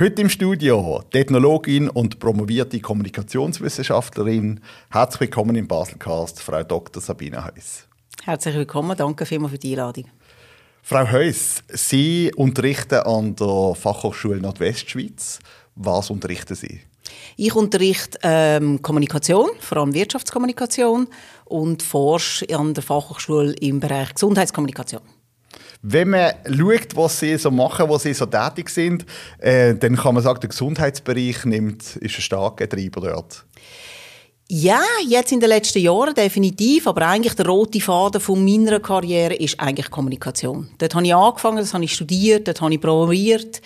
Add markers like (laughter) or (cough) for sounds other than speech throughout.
Heute im Studio die Ethnologin und promovierte Kommunikationswissenschaftlerin. Herzlich willkommen im Baselcast, Frau Dr. Sabine Heuss. Herzlich willkommen, danke vielmals für die Einladung. Frau Heuss, Sie unterrichten an der Fachhochschule Nordwestschweiz. Was unterrichten Sie? Ich unterrichte ähm, Kommunikation, vor allem Wirtschaftskommunikation und forsche an der Fachhochschule im Bereich Gesundheitskommunikation. Wenn man schaut, was sie so machen, wo sie so tätig sind, äh, dann kann man sagen, der Gesundheitsbereich nimmt, ist ein starker Treiber dort. Ja, jetzt in den letzten Jahren definitiv, aber eigentlich der rote Faden von meiner Karriere ist eigentlich Kommunikation. Dort habe ich angefangen, das habe ich studiert, dort habe ich promoviert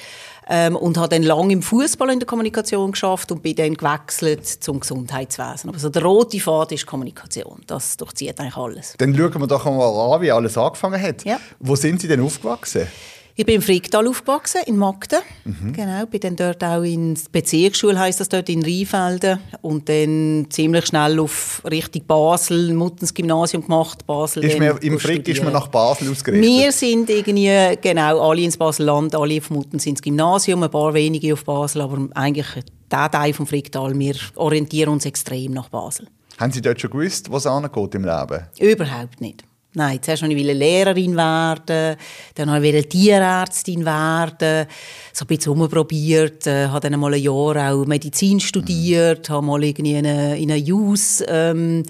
ähm, und habe dann lange im Fußball in der Kommunikation geschafft und bin dann gewechselt zum Gesundheitswesen. Aber so der rote Faden ist Kommunikation. Das durchzieht eigentlich alles. Dann schauen wir doch mal an, wie alles angefangen hat. Ja. Wo sind Sie denn aufgewachsen? Ich bin im Fricktal aufgewachsen, in Magden. Mhm. Genau, bin dann dort auch in der Bezirksschule, heisst das dort, in Rheinfelden. Und dann ziemlich schnell auf Richtung Basel, Muttens Gymnasium gemacht, Basel. Ist man, Im Frick ist man nach Basel ausgerichtet? Wir sind irgendwie, genau, alle ins Baselland, alle auf Muttens ins Gymnasium, ein paar wenige auf Basel, aber eigentlich der Teil vom Fricktal, wir orientieren uns extrem nach Basel. Haben Sie dort schon gewusst, was angeht im Leben? Überhaupt nicht. Nein, zuerst wollte ich Lehrerin werden, dann wollte ich Tierärztin werden, so ein bisschen rumprobiert, äh, habe dann mal ein Jahr auch Medizin studiert, habe mal irgendwie in eine, in eine Jus, ähm,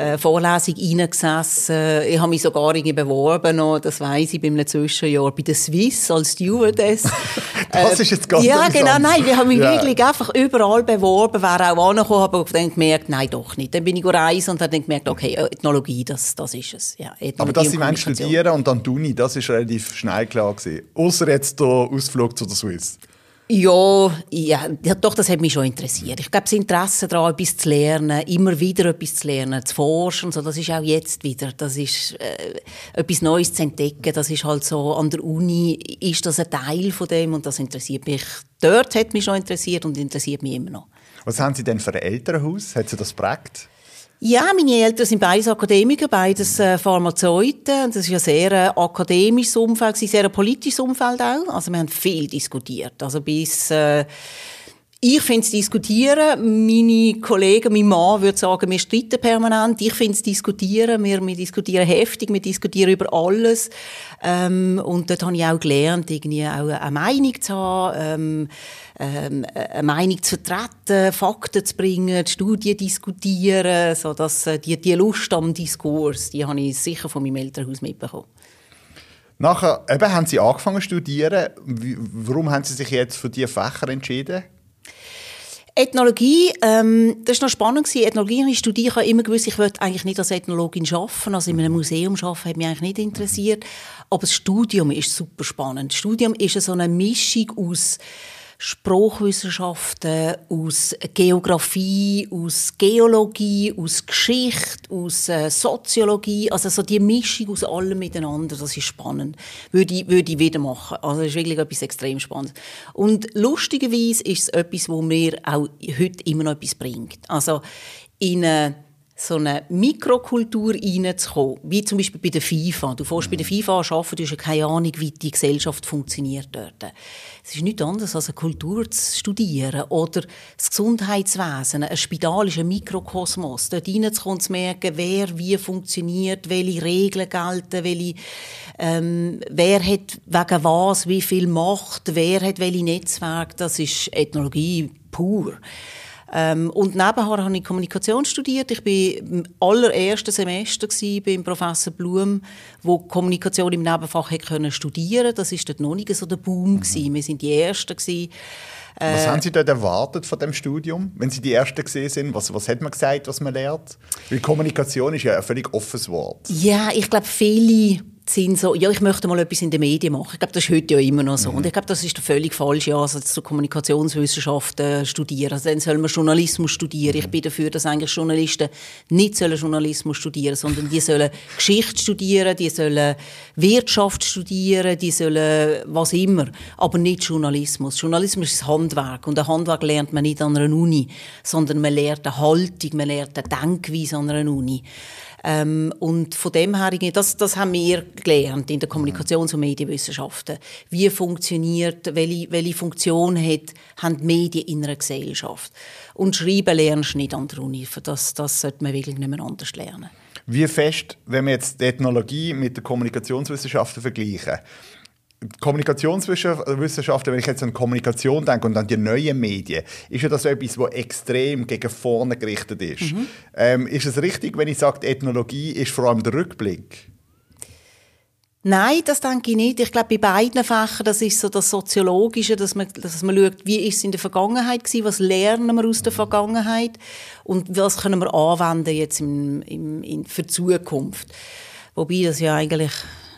äh, Vorlesung reingesessen. Ich habe mich sogar irgendwie beworben, noch, das weiss ich, bei einem Zwischenjahr bei der Swiss als Stewardess. (laughs) das ist jetzt ganz Ja, genau, nein, wir haben mich Ja. wirklich einfach überall beworben, wäre auch angekommen, aber dann gemerkt, nein, doch nicht. Dann bin ich reisen und habe dann gemerkt, okay, Ethnologie, das, das ist es. Ja, Ethnologie Aber dass Sie Kommunikation. studieren und dann Uni, das ist relativ schnell klar gewesen. Außer jetzt der Ausflug zu der Swiss. Ja, ja, doch, das hat mich schon interessiert. Ich glaube, das Interesse daran, etwas zu lernen, immer wieder etwas zu lernen, zu forschen, so, das ist auch jetzt wieder. Das ist äh, etwas Neues zu entdecken. Das ist halt so, an der Uni ist das ein Teil von dem und das interessiert mich. Dort hat mich schon interessiert und interessiert mich immer noch. Was haben Sie denn für ein Elternhaus? Hat Sie das prägt? Ja, meine Eltern sind beides Akademiker, beides äh, Pharmazeuten. Und Das ist ein sehr äh, akademisches Umfeld, sehr politisches Umfeld auch. Also wir haben viel diskutiert. Also bis äh, ich finde es diskutieren. Meine Kollegen, mein Mann würde sagen, wir streiten permanent. Ich finde es diskutieren. Wir, wir diskutieren heftig, wir diskutieren über alles. Ähm, und dort habe ich auch gelernt, irgendwie auch eine Meinung zu haben, ähm, ähm, eine Meinung zu vertreten, Fakten zu bringen, die Studien diskutieren, so dass äh, die, die Lust am Diskurs, die habe ich sicher von meinem Elternhaus mitbekommen. Nachher eben, haben Sie angefangen zu studieren. Warum haben Sie sich jetzt für diese Fächer entschieden? Ethnologie, ähm, das war noch spannend. gewesen. Ethnologie ich studiert. Ich habe immer gewusst, ich wollte eigentlich nicht als Ethnologin arbeiten. Also in einem Museum arbeiten hat mich eigentlich nicht interessiert. Aber das Studium ist super spannend. Das Studium ist so eine Mischung aus Sprachwissenschaften, aus Geografie, aus Geologie, aus Geschichte, aus äh, Soziologie, also so die Mischung aus allem miteinander, das ist spannend. Würde ich, würde ich wieder machen. Also das ist wirklich etwas extrem Spannendes. Und lustigerweise ist es etwas, wo mir auch heute immer noch etwas bringt. Also in eine so eine Mikrokultur reinzukommen, wie zum Beispiel bei der FIFA. Du fährst bei der FIFA an arbeiten, du hast ja keine Ahnung, wie die Gesellschaft funktioniert dort. Es ist nichts anderes, als eine Kultur zu studieren. Oder das Gesundheitswesen, ein Spital ist ein Mikrokosmos. Dort reinzukommen zu merken, wer wie funktioniert, welche Regeln gelten, welche, ähm, wer hat wegen was wie viel Macht, wer hat welche Netzwerke. Das ist Ethnologie pur. Ähm, und nebenher habe ich Kommunikation studiert. Ich war im allerersten Semester beim Professor Blum, wo Kommunikation im Nebenfach hätte können studieren. Das ist dort noch nicht so der Boom gewesen. Wir sind die Ersten gewesen. Was haben Sie dort erwartet von dem Studium, wenn Sie die Ersten gesehen sind? Was, was hat man gesagt, was man lernt? Weil Kommunikation ist ja ein völlig offenes Wort. Ja, ich glaube, viele sind so, ja, ich möchte mal etwas in den Medien machen. Ich glaube, das ist heute ja immer noch so. Und ich glaube, das ist der völlig falsche Ansatz, zu Kommunikationswissenschaften studieren. Also dann soll man Journalismus studieren. Ich bin dafür, dass eigentlich Journalisten nicht sollen Journalismus studieren sondern die sollen Geschichte studieren, die sollen Wirtschaft studieren, die sollen was immer, aber nicht Journalismus. Journalismus ist Handwerk und ein Handwerk lernt man nicht an einer Uni, sondern man lernt eine Haltung, man lernt eine Denkweise an einer Uni. Ähm, und von dem her, das, das haben wir gelernt in der Kommunikations- und Medienwissenschaften. Wie funktioniert, welche, welche Funktion hat, haben die Medien in einer Gesellschaft? Und schreiben lernst du nicht an der Uni. Das, das sollte man wirklich nicht mehr anders lernen. Wie fest, wenn wir jetzt die Ethnologie mit den Kommunikationswissenschaften vergleichen, Kommunikationswissenschaften, wenn ich jetzt an Kommunikation denke und an die neuen Medien, ist ja das etwas, was extrem gegen vorne gerichtet ist. Mhm. Ähm, ist es richtig, wenn ich sage, Ethnologie ist vor allem der Rückblick? Nein, das denke ich nicht. Ich glaube, bei beiden Fächern, das ist so das Soziologische, dass man, dass man schaut, wie ist es in der Vergangenheit gewesen, was lernen wir aus der Vergangenheit und was können wir anwenden jetzt im, im, in, für die Zukunft. Wobei das ja eigentlich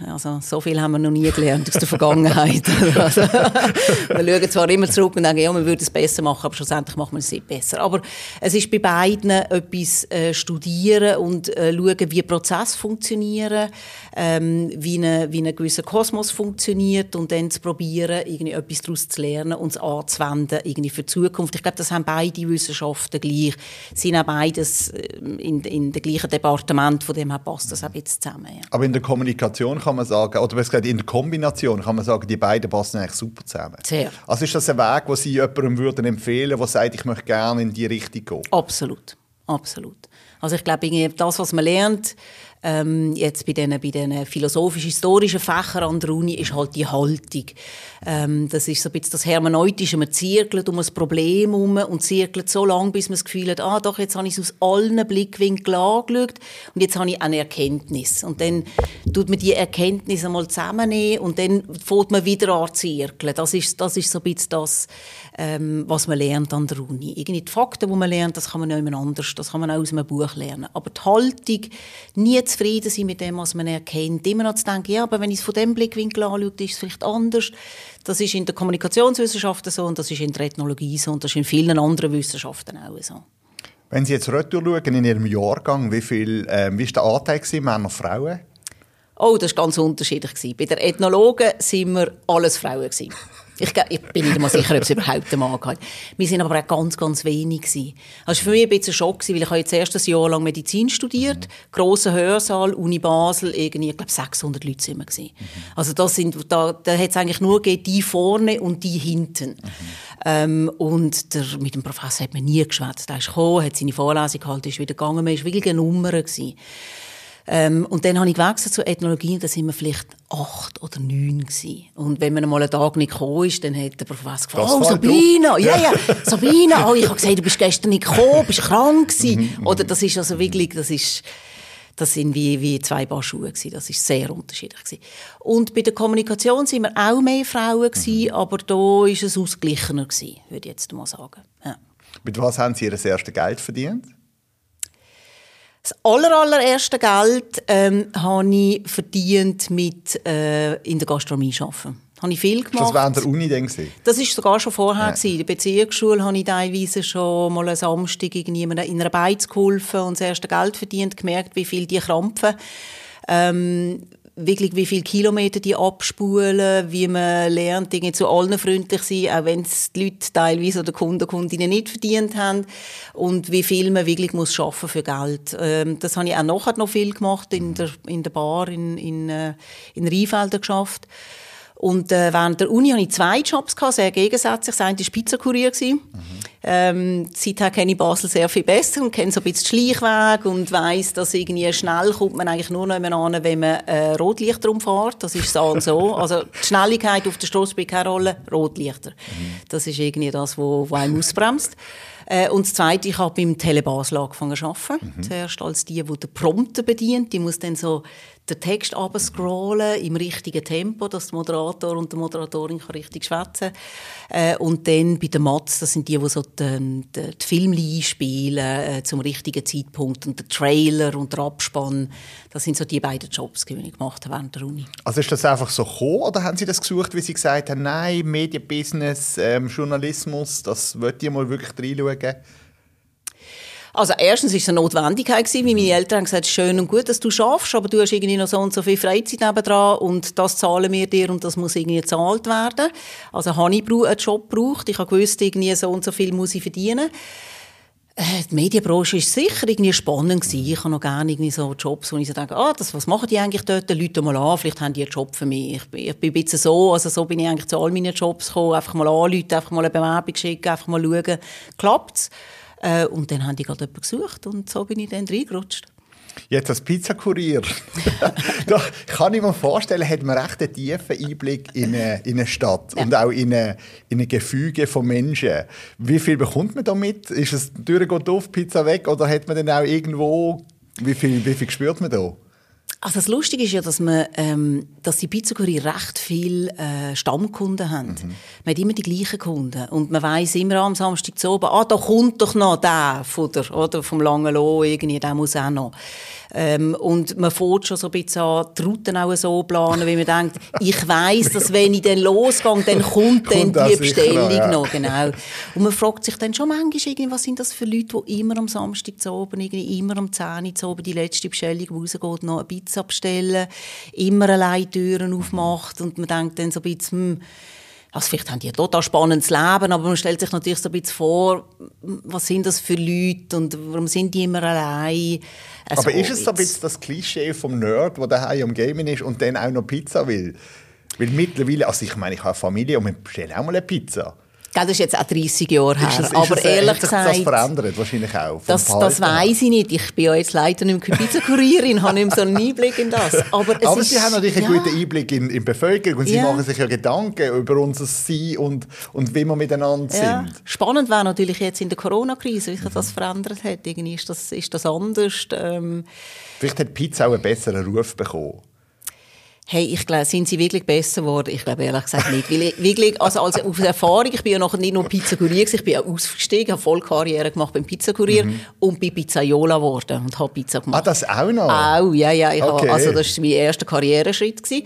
also, so viel haben wir noch nie gelernt aus der Vergangenheit. (laughs) also, wir schauen zwar immer zurück und denken, ja, wir würden es besser machen, aber schlussendlich machen wir es nicht besser. Aber es ist bei beiden etwas äh, studieren und äh, schauen, wie Prozesse funktionieren, ähm, wie, eine, wie ein gewisser Kosmos funktioniert und dann zu probieren, irgendwie etwas daraus zu lernen und es anzuwenden irgendwie für die Zukunft. Ich glaube, das haben beide Wissenschaften gleich. Sie sind auch beides äh, in, in dem gleichen Departement, von dem her passt das auch jetzt zusammen. Ja. Aber in der Kommunikation kann kann man sagen, oder besser gesagt in der Kombination kann man sagen, die beiden passen eigentlich super zusammen. Sehr. Also ist das ein Weg, den Sie jemandem würden empfehlen, der sagt, ich möchte gerne in die Richtung gehen? Absolut, absolut. Also ich glaube, das, was man lernt, ähm, jetzt bei diesen, bei diesen philosophisch-historischen Fächern an der Uni, ist halt die Haltung. Ähm, das ist so ein bisschen das Hermeneutische. Man zirkelt um ein Problem herum und zirkelt so lange, bis man das Gefühl hat, ah, doch, jetzt habe ich es aus allen Blickwinkeln angeschaut und jetzt habe ich eine Erkenntnis. Und dann tut man die Erkenntnis einmal zusammennehmen und dann fängt man wieder an zu zirkeln. Das ist, das ist so ein bisschen das, ähm, was man lernt an der Uni. Irgendwie die Fakten, die man lernt, das kann man nicht anders, das kann man auch aus einem Buch lernen. Aber die Haltung, nie zufrieden sein mit dem, was man erkennt, immer noch zu denken, ja, aber wenn ich es von dem Blickwinkel anschaue, ist es vielleicht anders. Das ist in der Kommunikationswissenschaft so und das ist in der Ethnologie so und das ist in vielen anderen Wissenschaften auch so. Wenn Sie jetzt retour schauen in Ihrem Jahrgang, wie viel, äh, wie war der Anteil gewesen, Männer und Frauen? Oh, das war ganz unterschiedlich. Bei der Ethnologen waren wir alles Frauen. (laughs) Ich, ich, bin nicht mal sicher, ob es überhaupt einen Mann hatte. Wir sind aber auch ganz, ganz wenig. Gewesen. Also für mich ein bisschen ein Schock, weil ich habe jetzt erst ein Jahr lang Medizin studiert, mhm. grosser Hörsaal, Uni Basel, irgendwie, ich glaube 600 Leute sind wir. Mhm. Also das sind, da, da hat es eigentlich nur gegeben, die vorne und die hinten. Mhm. Ähm, und der, mit dem Professor hat man nie geschwätzt. Er ist gekommen, hat seine Vorlesung gehalten, ist wieder gegangen, man war wirklich eine Nummer. Gewesen. Ähm, und dann habe ich gewechselt zur Ethnologie da sind wir vielleicht acht oder neun gewesen. Und wenn man mal einen Tag nicht gekommen ist, dann hat der Professor gefragt, oh Sabina, ja, ja, (laughs) Sabina, oh, ich habe gesagt, du bist gestern nicht gekommen, bist krank gewesen. Mhm, mhm. oder das ist also wirklich, das ist, das sind wie, wie zwei Paar Schuhe gewesen. Das ist sehr unterschiedlich gewesen. Und bei der Kommunikation sind wir auch mehr Frauen gewesen, mhm. aber da ist es ausgeglichener gewesen, würde ich jetzt mal sagen. Ja. Mit was haben Sie Ihr erstes Geld verdient? Das aller, allererste Geld ähm, habe ich verdient mit äh, in der Gastronomie arbeiten. Habe ich viel gemacht. Das war an der Uni dann Das war sogar schon vorher. Ja. In der Beziehungsschule habe ich teilweise schon mal einen Samstag in einer Beiz geholfen und das erste Geld verdient, gemerkt, wie viel die krampfen. Ähm, wirklich, wie viele Kilometer die abspulen, wie man lernt, Dinge zu allen freundlich sein, auch wenn es die Leute teilweise oder Kunden, Kundinnen nicht verdient haben und wie viel man wirklich muss schaffen für Geld. Ähm, das habe ich auch nachher noch viel gemacht in der, in der Bar in, in, äh, in Rheinfelden geschafft. Und äh, während der Uni hatte ich zwei Jobs, gehabt, sehr gegensätzlich. Das eine war Pizzakurier. Mhm. Ähm, seither kenne ich Basel sehr viel besser und kenne so ein bisschen Schleichweg und weiss, dass irgendwie schnell kommt man eigentlich nur noch an, wenn man äh, Rotlichter umfährt. Das ist so und so. Also die Schnelligkeit auf der Straße spielt keine Rolle, Rotlichter. Mhm. Das ist irgendwie das, was einem ausbremst. Äh, und das Zweite, ich habe beim Telebasel angefangen zu arbeiten. Mhm. Zuerst als die, die den Prompter bedient. Die muss dann so den Text abscrollen im richtigen Tempo, dass der Moderator und die Moderatorin richtig schwätzen äh, Und dann bei den Mats, das sind die, die so die, die, die Filme einspielen äh, zum richtigen Zeitpunkt und der Trailer und der Abspann. Das sind so die beiden Jobs, die ich gemacht habe während der Uni. Also ist das einfach so gekommen oder haben Sie das gesucht, wie Sie gesagt haben, nein, Medienbusiness, ähm, Journalismus, das wollte ich mal wirklich reinschauen? Also erstens war es eine Notwendigkeit gewesen, weil meine Eltern haben gesagt, schön und gut, dass du schaffst, aber du hast irgendwie noch so und so viel Freizeit nebendran und das zahlen wir dir und das muss irgendwie gezahlt werden. Also habe ich einen Job gebraucht. Ich habe gewusst, irgendwie so und so viel muss ich verdienen. Äh, die Medienbranche war sicher irgendwie spannend. Gewesen. Ich habe noch gerne irgendwie so Jobs, wo ich so denke, ah, das, was machen die eigentlich dort? Leute mal an, vielleicht haben die einen Job für mich. Ich, ich bin ein bisschen so, also so bin ich eigentlich zu all meinen Jobs gekommen. Einfach mal anrufen, einfach mal eine Bewerbung schicken, einfach mal schauen, klappt's? Äh, und dann haben die gerade jemanden gesucht und so bin ich dann reingerutscht. Jetzt als Pizzakurier. (laughs) kann ich mir vorstellen, hat man recht einen tiefen Einblick in eine, in eine Stadt ja. und auch in eine, in ein Gefüge von Menschen. Wie viel bekommt man damit? Ist es die Tür geht auf, Pizza weg oder hat man dann auch irgendwo, wie viel, wie viel spürt man da? Also das Lustige ist ja, dass, man, ähm, dass die Pizzakurier recht viele äh, Stammkunden haben. Mhm. Man hat immer die gleichen Kunden. Und man weiss immer am Samstag zu oben, ah, da kommt doch noch der von der, oder, vom Langen Loh, irgendwie, der muss auch noch. Ähm, und man fährt schon so ein bisschen an, die Routen auch so planen, wie man denkt, ich weiss, dass wenn ich dann losgehe, (laughs) dann kommt, dann die Bestellung noch, ja. noch, genau. Und man fragt sich dann schon manchmal, irgendwie, was sind das für Leute, die immer am Samstag zu oben, irgendwie immer am 10 Uhr zu oben die letzte Bestellung, die rausgeht, noch eine Pizza bestellen, immer allein Türen aufmacht und man denkt dann so ein bisschen, hm, also vielleicht haben die ein total spannendes Leben, aber man stellt sich natürlich so ein bisschen vor, was sind das für Leute und warum sind die immer allein? Also aber ist es so ein bisschen das Klischee vom Nerd, der daheim am Gaming ist und dann auch noch Pizza will? Weil mittlerweile, also ich meine, ich habe eine Familie und wir bestellen auch mal eine Pizza. Das ist jetzt auch 30 Jahre her. Ist aber ist ehrlich gesagt, das verändert wahrscheinlich auch. Das, das weiß ich nicht. Ich bin ja jetzt leider nicht mehr Pizza-Kurierin, (laughs) habe nicht mehr so einen Einblick in das. Aber, aber ist, Sie haben natürlich ja. einen guten Einblick in, in die Bevölkerung und Sie ja. machen sich ja Gedanken über unser Sein und, und wie wir miteinander ja. sind. Spannend wäre natürlich jetzt in der Corona-Krise, wie sich das verändert hat. Irgendwie ist das, ist das anders. Ähm, Vielleicht hat Pizza auch einen besseren Ruf bekommen. Hey, ich glaube, sind sie wirklich besser geworden? Ich glaube ehrlich gesagt nicht. Weil ich, wirklich, also als auf Erfahrung, ich bin ja noch nicht nur Pizzakurier, ich bin ja ausgestiegen, habe voll Karriere gemacht beim Pizzakurier mhm. und bin Pizzaiola geworden und habe Pizza gemacht. Ah, das auch noch? Auch, ja, ja. Ich okay. habe, also das war mein erster Karriereschritt. Gewesen.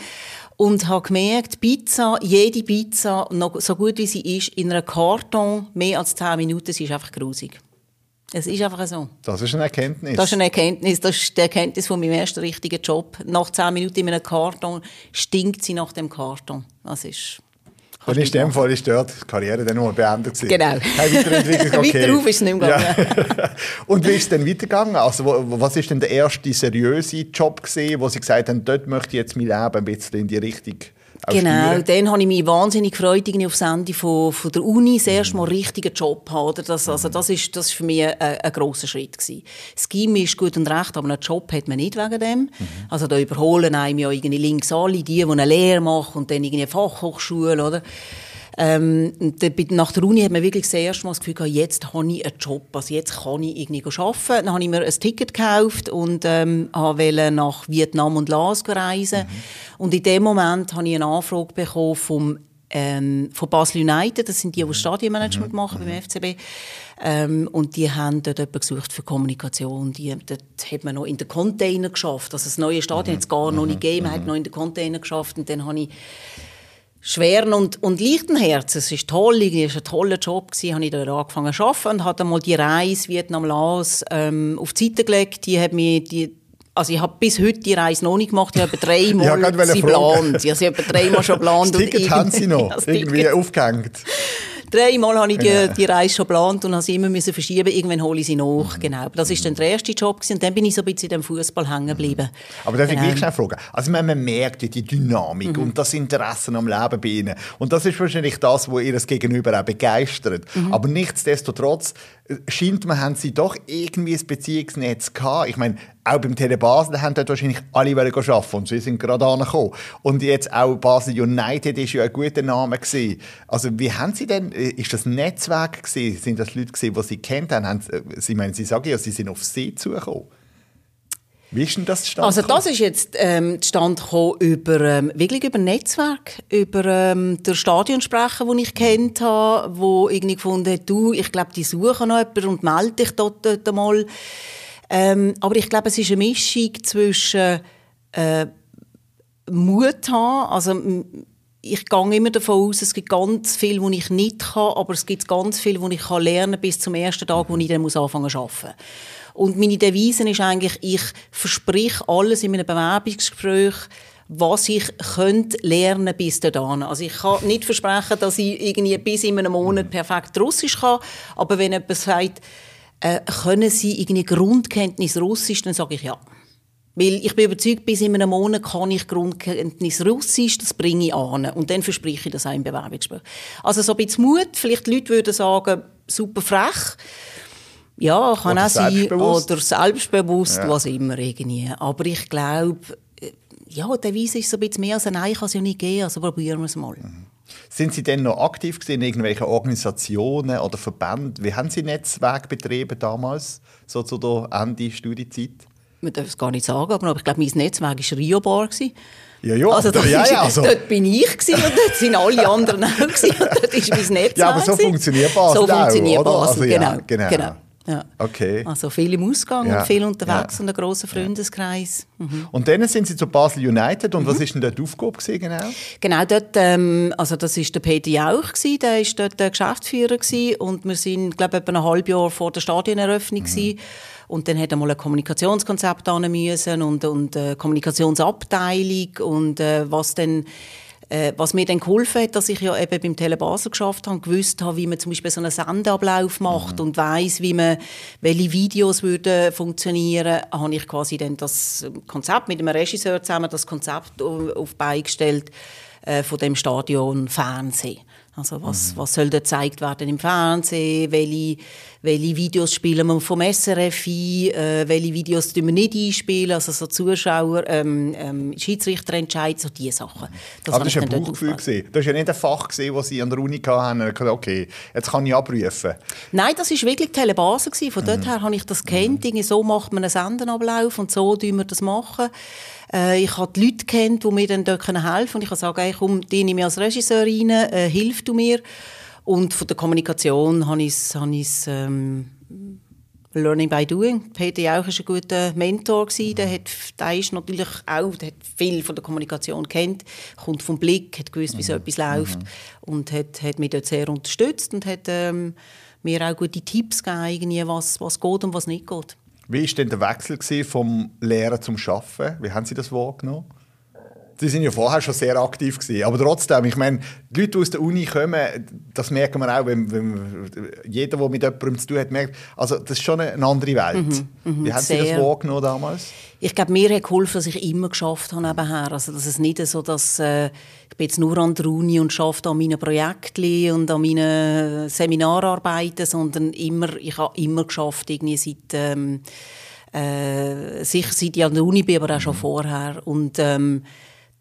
Und habe gemerkt, Pizza, jede Pizza, noch so gut wie sie ist, in einem Karton mehr als 10 Minuten, sie ist einfach grusig. Es ist einfach so. Das ist eine Erkenntnis. Das ist eine Erkenntnis. Das ist die Erkenntnis von meinem ersten richtigen Job. Nach zehn Minuten in einem Karton stinkt sie nach dem Karton. Das ist... Dann ist in dem Fall ist dort die Karriere dann mal beendet gewesen. Genau. Weiterentwickelt, (laughs) okay. Weiter auf ist es nicht mehr gegangen. Ja. (laughs) Und wie ist es dann weitergegangen? Also, was ist denn der erste seriöse Job gewesen, wo Sie gesagt haben, dort möchte ich jetzt mein Leben ein bisschen in die Richtung Genau, spüren. dann habe ich mich wahnsinnig gefreut, irgendwie aufs Ende von, von der Uni das erste Mal einen richtigen Job haben. Das, also das ist, das ist für mich ein, ein grosser Schritt gewesen. Das Gimmi ist gut und recht, aber einen Job hat man nicht wegen dem. Mhm. Also da überholen einem ja irgendwie links alle, die, die eine Lehre machen und dann irgendwie eine Fachhochschule, oder? Ähm, nach der Uni hat man wirklich das erste Mal das Gefühl gehabt, jetzt habe ich einen Job, also jetzt kann ich irgendwie arbeiten. Dann habe ich mir ein Ticket gekauft und ähm, wollte nach Vietnam und Laos reisen. Mhm. Und in dem Moment habe ich eine Anfrage bekommen vom ähm, von Basel United, das sind die, die Stadionmanagement mhm. machen beim mhm. FCB. Ähm, und die haben dort jemanden gesucht für Kommunikation. Die, dort hat man noch in den Container geschafft. Also das neue Stadion hat es gar noch nicht gegeben, man hat noch in den Container geschafft. Und dann habe ich schweren und, und leichten Herzens. Es war toll, es war ein toller Job, gewesen, habe ich da angefangen zu arbeiten und habe mal die Reise Vietnam-Laos ähm, auf die Seite gelegt. Die hat mir die also ich habe bis heute die Reise noch nicht gemacht. Ich habe dreimal (laughs) ja, sie geplant. Ich habe dreimal schon geplant. (laughs) Das Ticket haben Sie noch (laughs) irgendwie aufgehängt. Dreimal habe ich die, die Reise schon geplant und habe sie immer müssen verschieben. Irgendwann hole ich sie nach. Mhm. Genau. Das war dann der erste Job gewesen. und dann bin ich so ein bisschen in dem Fußball hängen geblieben. Aber darf ich genau. gleich schnell fragen? Also man, man merkt die Dynamik mhm. und das Interesse am Leben bei Ihnen. Und das ist wahrscheinlich das, was Ihr Gegenüber auch begeistert. Mhm. Aber nichtsdestotrotz äh, scheint man, haben Sie doch irgendwie ein Beziehungsnetz gehabt. Ich meine, auch beim Tele Basel haben dort wahrscheinlich alle arbeiten und sie sind gerade angekommen. Und jetzt auch Basel United ist ja ein guter Name gewesen. Also wie haben Sie denn, äh, ist das Netzwerk gewesen? Sind das Leute gewesen, die Sie kennt haben? haben äh, sie, meinen, Sie sagen ja, Sie sind auf Sie zugekommen. Wie ist denn das zustande Also das ist jetzt ähm, gekommen über, ähm, wirklich über Netzwerk, über ähm, den Stadionsprecher, den ich kennt habe, wo irgendwie gefunden hat, du, ich glaube, die suchen noch jemanden und melde dich dort, dort mal. Ähm, aber ich glaube, es ist eine Mischung zwischen äh, Mut haben, also ich gehe immer davon aus, es gibt ganz viel, was ich nicht kann, aber es gibt ganz viel, was ich kann lernen bis zum ersten Tag, wo ich dann muss anfangen zu arbeiten. Und meine Devise ist eigentlich, ich verspreche alles in meinem Bewerbungsgespräch, was ich könnte lernen bis dahin. Also ich kann nicht versprechen, dass ich irgendwie bis in einem Monat perfekt Russisch kann, aber wenn jemand sagt, äh, können Sie irgendwie Grundkenntnis Russisch? Dann sage ich ja. Weil ich bin überzeugt, bis in einem Monat kann ich Grundkenntnis Russisch, das bringe ich an. Und dann verspreche ich das auch im Bewerbungsgespräch. Also so ein bisschen Mut. Vielleicht Leute würden sagen, super frech. Ja, kann oder auch sein. Selbstbewusst. Oder selbstbewusst, ja. was immer irgendwie. Aber ich glaube, äh, ja, der Weise ist so ein bisschen mehr als ein Nein kann es ja nicht geben. Also probieren wir es mal. Mhm. Sind Sie denn noch aktiv in irgendwelchen Organisationen oder Verbänden? Wie haben Sie Netzwerk betrieben damals, so zu der Ende-Studiezeit? man darf es gar nicht sagen, aber ich glaube, mein Netzwerk war Rio Bar. Ja, ja, also, da, ja, ja, also. Dort bin ich gewesen, und dort sind alle anderen auch gewesen, und dort ist mein Netzwerk. Ja, aber so funktioniert Basel So funktioniert Basel, also, genau, ja, genau. genau. Ja. Okay. Also viel im Ausgang ja. und viel unterwegs ja. und ein grosser Freundeskreis. Mhm. Und dann sind Sie zu Basel United und mhm. was ist denn dort die Aufgabe genau? Genau dort, ähm, also das ist der Peter Jauch gewesen, der ist dort der Geschäftsführer gewesen und wir sind, glaube ich, etwa ein halbes Jahr vor der Stadioneröffnung mhm. Gewesen. Und dann hat er mal ein Kommunikationskonzept müssen und, und eine Kommunikationsabteilung und äh, was dann äh, was mir dann geholfen hat, dass ich ja eben beim Tele Basel geschafft habe, gewusst habe, wie man zum Beispiel so einen Sendeablauf macht mhm. und weiß, wie man, welche Videos würden funktionieren, habe ich quasi dann das Konzept mit einem Regisseur zusammen das Konzept auf beigestellt äh, von dem Stadion Fernsehen. Also was, mhm. was soll da gezeigt werden im Fernsehen? Welche, welche Videos spielen wir vom SRF ein? Äh, welche Videos tun wir nicht einspielen? Also so Zuschauer, ähm, ähm, Schiedsrichterentscheid, so diese Sachen. Das Aber das war ein Bauchgefühl. Das war ja nicht ein Fach, das Sie an der Uni hatten und gesagt okay, jetzt kann ich abrufen. Nein, das war wirklich Telebase. Von mhm. dort her habe ich das kennt. Mhm. So macht man einen Sendenablauf und so tun wir das machen. Äh, ich habe die Leute kennt, die mir dann dort helfen können. Und ich kann sagen, hey, komm, die nehme ich als Regisseur rein, äh, hilf du mir. Und von der Kommunikation habe ich es ähm, Learning by Doing. Peter Jauch war ein guter Mentor. Der, hat, der ist natürlich auch der hat viel von der Kommunikation kennt, kommt vom Blick, hat gewusst, wie so mhm. etwas läuft mhm. und hat, hat mich dort sehr unterstützt und hat ähm, mir auch gute Tipps gegeben, was, was geht und was nicht geht. Wie war denn der Wechsel vom Lehren zum Arbeiten? Wie haben Sie das wahrgenommen? Sie sind ja vorher schon sehr aktiv gewesen. Aber trotzdem, ich meine, die Leute, die aus der Uni kommen, das merken wir auch, wenn, wenn jeder, der mit jemandem zu tun hat, merkt, also das ist schon eine andere Welt. Mhm, mh, Wie haben. Sie das wahrgenommen damals? Ich glaube, mir hat geholfen, dass ich immer geschafft habe nebenher. Also, dass es nicht so, dass äh, ich bin jetzt nur an der Uni und arbeite an meinen Projekten und an meinen Seminararbeiten, sondern immer, ich habe immer geschafft, irgendwie seit ähm, äh, sicher seit ich an der Uni bin, aber auch schon mhm. vorher. Und ähm,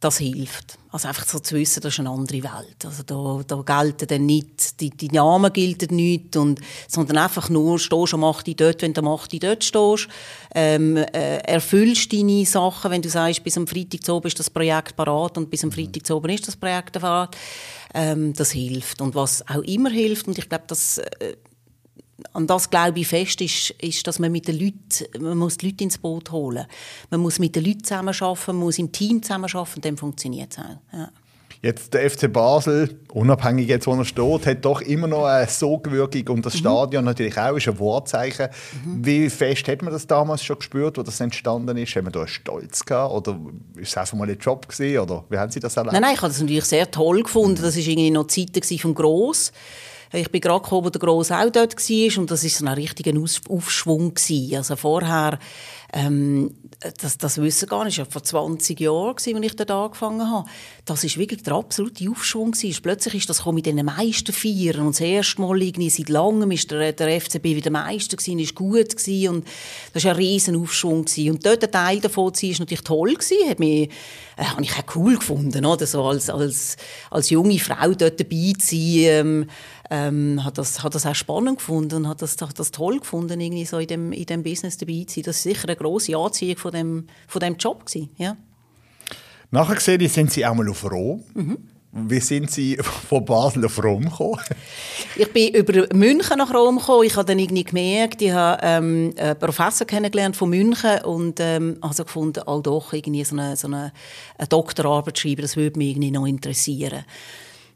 das hilft. Also einfach so zu wissen, das ist eine andere Welt. Also da, da gelten dann nicht, die, die Namen gelten nicht, und, sondern einfach nur, stehst und mach die dort, wenn du mach die dort stehst. Ähm, äh, erfüllst deine Sachen, wenn du sagst, bis am Freitag zu oben ist das Projekt parat und bis am Freitag zu oben ist das Projekt parat. Ähm, das hilft. Und was auch immer hilft, und ich glaube, das äh, an das glaube ich fest, ist, ist, dass man mit den Leuten, man muss die Leute ins Boot holen. Man muss mit den Leuten zusammenarbeiten, man muss im Team zusammenarbeiten, dann funktioniert es auch. Ja. Jetzt der FC Basel, unabhängig jetzt, wo er steht, hat doch immer noch eine Sogwirkung und das mhm. Stadion natürlich auch ist ein Wortzeichen. Mhm. Wie fest hat man das damals schon gespürt, wo das entstanden ist? Haben wir da einen Stolz gehabt oder ist es einfach mal ein Job gewesen, oder wie haben Sie das erlebt? Nein, nein, ich habe das natürlich sehr toll gefunden. Das war irgendwie noch Zeiten vom Gross. Ich bin gerade gekommen, wo der Grosse auch dort war und das war so ein richtiger Aufschwung. Gewesen. Also vorher, ähm, das, das wissen gar nicht, das war vor 20 Jahren, als ich dort angefangen habe. Das war wirklich der absolute Aufschwung. Gewesen. Plötzlich ist das mit den meisten Feiern und das erste Mal irgendwie seit langem ist der, der FCB wieder Meister gewesen, ist gut gewesen und das war ein riesen Aufschwung. Gewesen. Und dort ein Teil davon zu sein, ist natürlich toll gewesen, hat mich, äh, habe ich auch cool gefunden, oder? So als, als, als junge Frau dort dabei zu sein, ähm, ähm, hat, das, hat das auch spannend gefunden und hat das, hat das toll gefunden, irgendwie so in dem, in dem Business dabei zu sein. Das war sicher eine grosse Anziehung von dem, von dem Job. Gewesen, ja. Nachher gesehen, sind Sie auch mal auf Rom. Mhm. Wie sind Sie von Basel auf Rom gekommen? ich bin über München nach Rom gekommen. Ich habe dann irgendwie gemerkt, ich habe ähm, einen Professor kennengelernt von München und ähm, also gefunden, auch doch irgendwie so eine, so eine, eine Doktorarbeit schreiben, das würde mich irgendwie noch interessieren.